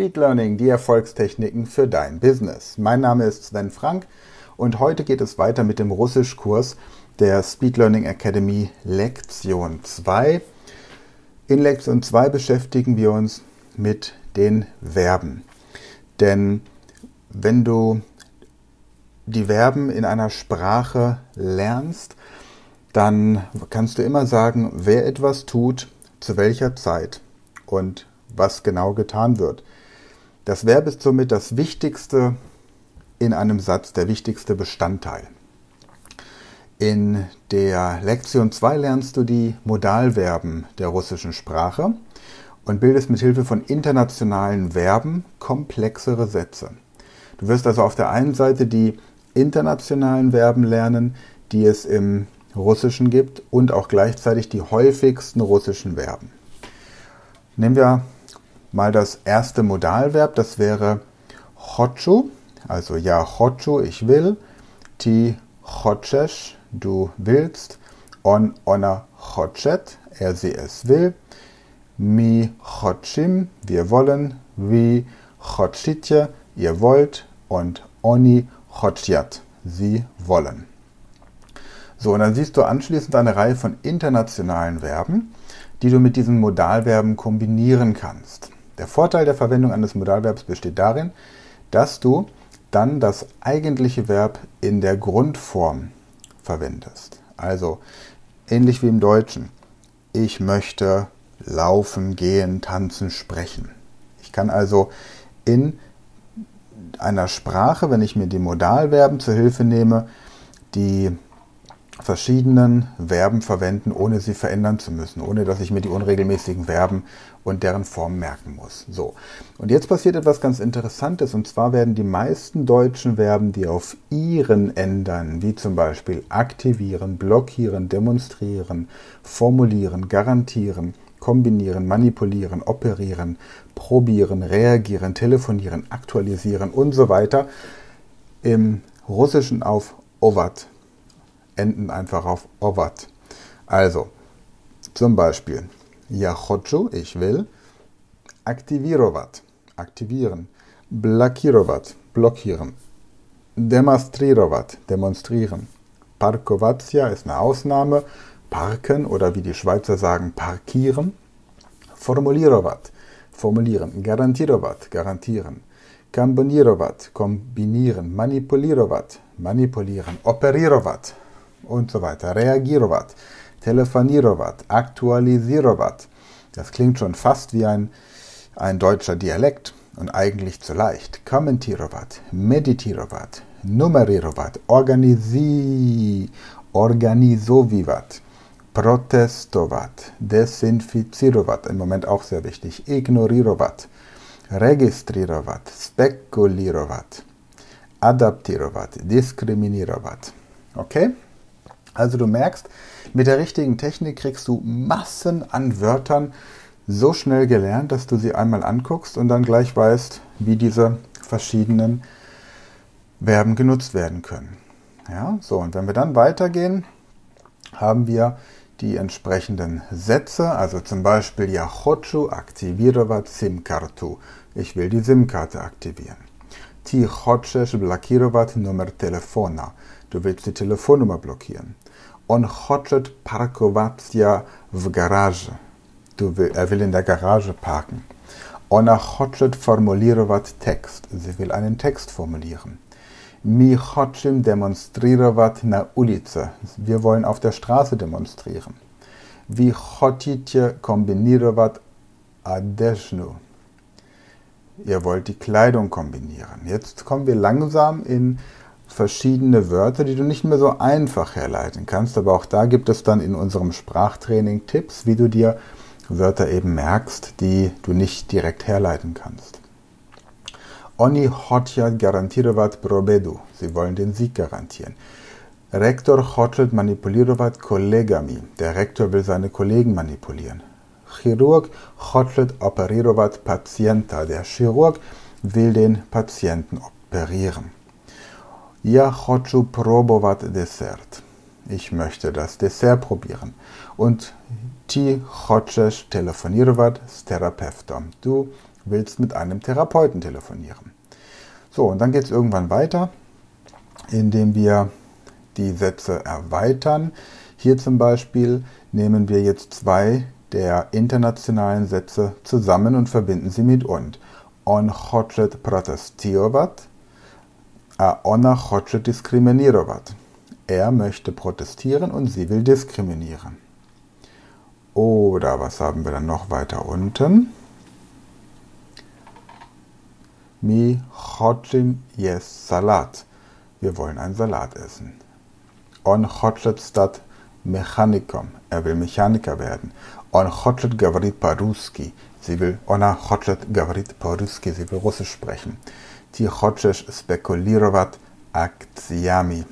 Speed Learning, die Erfolgstechniken für dein Business. Mein Name ist Sven Frank und heute geht es weiter mit dem Russischkurs der Speed Learning Academy Lektion 2. In Lektion 2 beschäftigen wir uns mit den Verben. Denn wenn du die Verben in einer Sprache lernst, dann kannst du immer sagen, wer etwas tut, zu welcher Zeit und was genau getan wird. Das Verb ist somit das Wichtigste in einem Satz der wichtigste Bestandteil. In der Lektion 2 lernst du die Modalverben der russischen Sprache und bildest mit Hilfe von internationalen Verben komplexere Sätze. Du wirst also auf der einen Seite die internationalen Verben lernen, die es im Russischen gibt und auch gleichzeitig die häufigsten russischen Verben. Nehmen wir mal das erste Modalverb, das wäre chochu. Also ja, chochu, ich will. Ti chochesh, du willst. On, ona chochet, er, sie, es will. Mi chochim, wir wollen. Vi chochitje, ihr wollt. Und oni chotjat, sie wollen. So, und dann siehst du anschließend eine Reihe von internationalen Verben, die du mit diesen Modalverben kombinieren kannst. Der Vorteil der Verwendung eines Modalverbs besteht darin, dass du dann das eigentliche Verb in der Grundform verwendest. Also ähnlich wie im Deutschen. Ich möchte laufen, gehen, tanzen, sprechen. Ich kann also in einer Sprache, wenn ich mir die Modalverben zur Hilfe nehme, die verschiedenen Verben verwenden, ohne sie verändern zu müssen, ohne dass ich mir die unregelmäßigen Verben und deren Form merken muss. So. Und jetzt passiert etwas ganz Interessantes, und zwar werden die meisten deutschen Verben, die auf ihren ändern, wie zum Beispiel aktivieren, blockieren, demonstrieren, formulieren, garantieren, kombinieren, manipulieren, operieren, probieren, reagieren, telefonieren, aktualisieren und so weiter, im Russischen auf ovat enden einfach auf Ovat. Also, zum Beispiel, ja Jachocho, ich will, aktivierovat, aktivieren, blakirovat, blockieren, demonstrierovat, demonstrieren. Parkovatia ist eine Ausnahme, parken oder wie die Schweizer sagen, parkieren. Formulierovat, formulieren. Garantierovat, garantieren. Kombinierovat, kombinieren. Manipulierovat, manipulieren. Operierovat, und so weiter. Reagirovat, telefonirovat, aktualisirovat. Das klingt schon fast wie ein, ein deutscher Dialekt und eigentlich zu leicht. Kommentirovat, meditirovat, numerirovat, organisi, organisovivat, protestovat, desinficirovat, im Moment auch sehr wichtig, ignorirovat, registrirovat, spekulirovat, adaptirovat, diskriminirovat. Okay? Also du merkst, mit der richtigen Technik kriegst du Massen an Wörtern so schnell gelernt, dass du sie einmal anguckst und dann gleich weißt, wie diese verschiedenen Verben genutzt werden können. Ja, so, und wenn wir dann weitergehen, haben wir die entsprechenden Sätze, also zum Beispiel Ja хочу активировать SIM-карту. Ich will die SIM-Karte aktivieren. Ти хочеш блокировать номер телефона. Du willst die Telefonnummer blockieren. On hotlet parkovatia w garaże. Du will, er will in der Garage parken. Ona hotlet formulirować Text. Sie will einen Text formulieren. Mi hotchim demonstrirować na ulicy. Wir wollen auf der Straße demonstrieren. Wie hoticie kombinirować adesznu. Ihr wollt die Kleidung kombinieren. Jetzt kommen wir langsam in verschiedene Wörter, die du nicht mehr so einfach herleiten kannst. Aber auch da gibt es dann in unserem Sprachtraining Tipps, wie du dir Wörter eben merkst, die du nicht direkt herleiten kannst. Oni hoćat garantirovat probedu. Sie wollen den Sieg garantieren. Rektor hoćat manipulirovat kolegami. Der Rektor will seine Kollegen manipulieren. Chirurg hoćat operirovat pacienta. Der Chirurg will den Patienten operieren. Ja hoću probovat Dessert. Ich möchte das Dessert probieren. Und ti hoćeš telefonirovat s terapeutom. Du willst mit einem Therapeuten telefonieren. So, und dann geht es irgendwann weiter, indem wir die Sätze erweitern. Hier zum Beispiel nehmen wir jetzt zwei der internationalen Sätze zusammen und verbinden sie mit und. On хочет протестировать, a ona хочет diskriminировать. Er möchte protestieren und sie will diskriminieren. Oder was haben wir dann noch weiter unten? Mi хочем есть Salat. Wir wollen einen Salat essen. On хочет стать Mechanikom. Er will Mechaniker werden. On хочет говорить по-русски. Sie will, ona хочет говорить по-русски. Sie will Russisch sprechen. Ty chcesz spekulieren akcjami.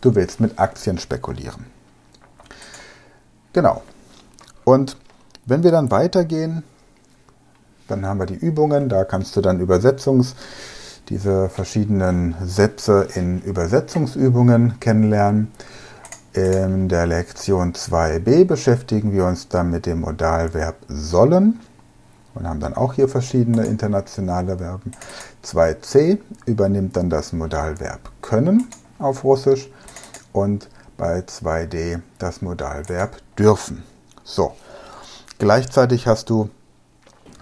Du willst mit Aktien spekulieren. Genau. Und wenn wir dann weitergehen, dann haben wir die Übungen, da kannst du dann Übersetzungs, diese verschiedenen Sätze in Übersetzungsübungen kennenlernen. In der Lektion 2b beschäftigen wir uns dann mit dem Modalverb sollen und haben dann auch hier verschiedene internationale Verben. 2c übernimmt dann das Modalverb können auf Russisch und bei 2d das Modalverb dürfen. So, gleichzeitig hast du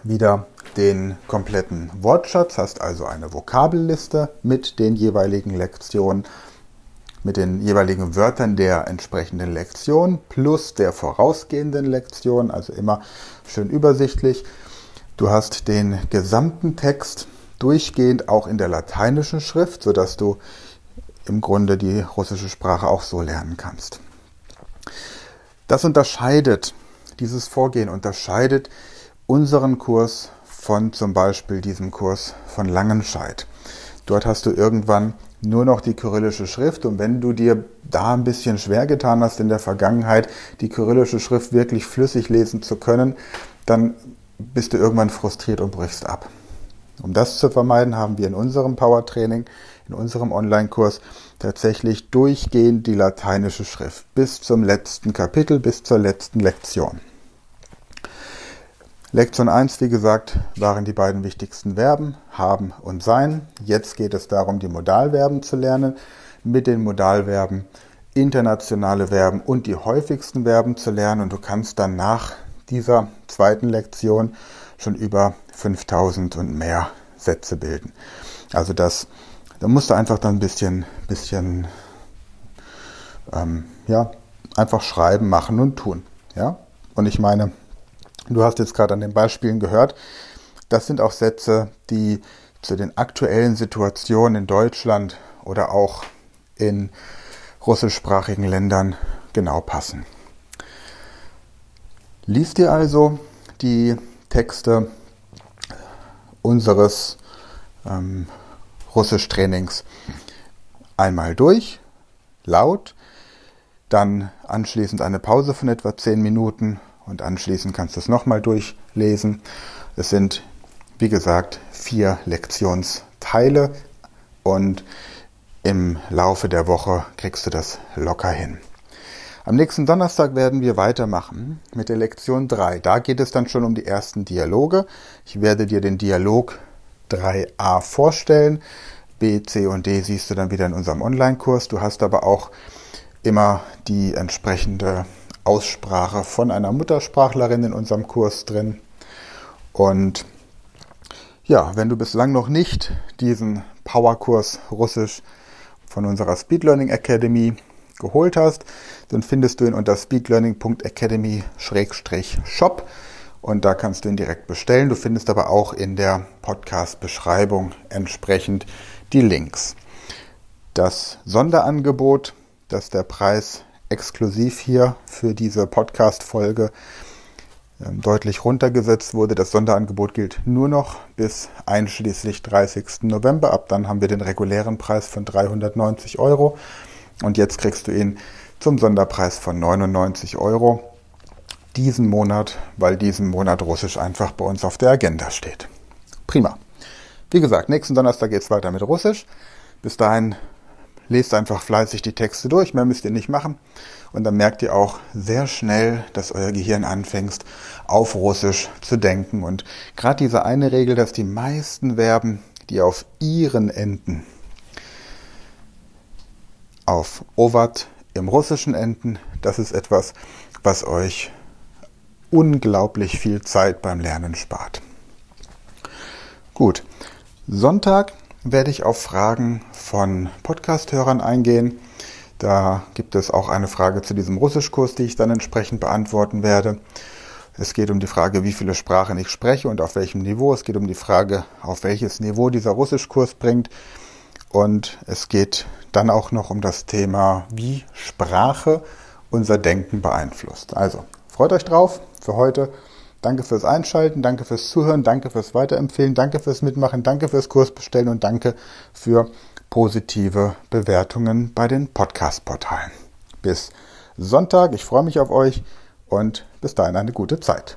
wieder den kompletten Wortschatz, hast also eine Vokabelliste mit den jeweiligen Lektionen, mit den jeweiligen Wörtern der entsprechenden Lektion plus der vorausgehenden Lektion, also immer schön übersichtlich. Du hast den gesamten Text durchgehend auch in der lateinischen Schrift, sodass du im Grunde die russische Sprache auch so lernen kannst. Das unterscheidet, dieses Vorgehen unterscheidet unseren Kurs von zum Beispiel diesem Kurs von Langenscheid. Dort hast du irgendwann nur noch die kyrillische Schrift und wenn du dir da ein bisschen schwer getan hast in der Vergangenheit, die kyrillische Schrift wirklich flüssig lesen zu können, dann bist du irgendwann frustriert und brichst ab. Um das zu vermeiden, haben wir in unserem Power-Training, in unserem Online-Kurs tatsächlich durchgehend die lateinische Schrift bis zum letzten Kapitel, bis zur letzten Lektion. Lektion 1, wie gesagt, waren die beiden wichtigsten Verben, haben und sein. Jetzt geht es darum, die Modalverben zu lernen, mit den Modalverben internationale Verben und die häufigsten Verben zu lernen. Und du kannst dann nach dieser zweiten Lektion schon über 5000 und mehr Sätze bilden. Also das, da musst du einfach dann ein bisschen, bisschen, ähm, ja, einfach schreiben, machen und tun. Ja, und ich meine, Du hast jetzt gerade an den Beispielen gehört, das sind auch Sätze, die zu den aktuellen Situationen in Deutschland oder auch in russischsprachigen Ländern genau passen. Lies dir also die Texte unseres ähm, Russisch-Trainings einmal durch, laut, dann anschließend eine Pause von etwa 10 Minuten und anschließend kannst du es nochmal durchlesen. Es sind, wie gesagt, vier Lektionsteile und im Laufe der Woche kriegst du das locker hin. Am nächsten Donnerstag werden wir weitermachen mit der Lektion 3. Da geht es dann schon um die ersten Dialoge. Ich werde dir den Dialog 3a vorstellen. B, C und D siehst du dann wieder in unserem Online-Kurs. Du hast aber auch immer die entsprechende Aussprache von einer Muttersprachlerin in unserem Kurs drin. Und ja, wenn du bislang noch nicht diesen Powerkurs Russisch von unserer Speed Learning Academy geholt hast, dann findest du ihn unter speedlearning.academy-shop und da kannst du ihn direkt bestellen. Du findest aber auch in der Podcast-Beschreibung entsprechend die Links. Das Sonderangebot, das der Preis exklusiv hier für diese Podcast-Folge ähm, deutlich runtergesetzt wurde. Das Sonderangebot gilt nur noch bis einschließlich 30. November. Ab dann haben wir den regulären Preis von 390 Euro. Und jetzt kriegst du ihn zum Sonderpreis von 99 Euro. Diesen Monat, weil diesen Monat Russisch einfach bei uns auf der Agenda steht. Prima. Wie gesagt, nächsten Donnerstag geht es weiter mit Russisch. Bis dahin lest einfach fleißig die Texte durch, mehr müsst ihr nicht machen. Und dann merkt ihr auch sehr schnell, dass euer Gehirn anfängt, auf Russisch zu denken. Und gerade diese eine Regel, dass die meisten Verben, die auf ihren enden, auf Ovat im Russischen enden, das ist etwas, was euch unglaublich viel Zeit beim Lernen spart. Gut, Sonntag werde ich auf Fragen von Podcast-Hörern eingehen. Da gibt es auch eine Frage zu diesem Russischkurs, die ich dann entsprechend beantworten werde. Es geht um die Frage, wie viele Sprachen ich spreche und auf welchem Niveau. Es geht um die Frage, auf welches Niveau dieser Russischkurs bringt. Und es geht dann auch noch um das Thema, wie Sprache unser Denken beeinflusst. Also, freut euch drauf für heute. Danke fürs Einschalten, danke fürs Zuhören, danke fürs Weiterempfehlen, danke fürs Mitmachen, danke fürs Kursbestellen und danke für positive Bewertungen bei den Podcast-Portalen. Bis Sonntag, ich freue mich auf euch und bis dahin eine gute Zeit.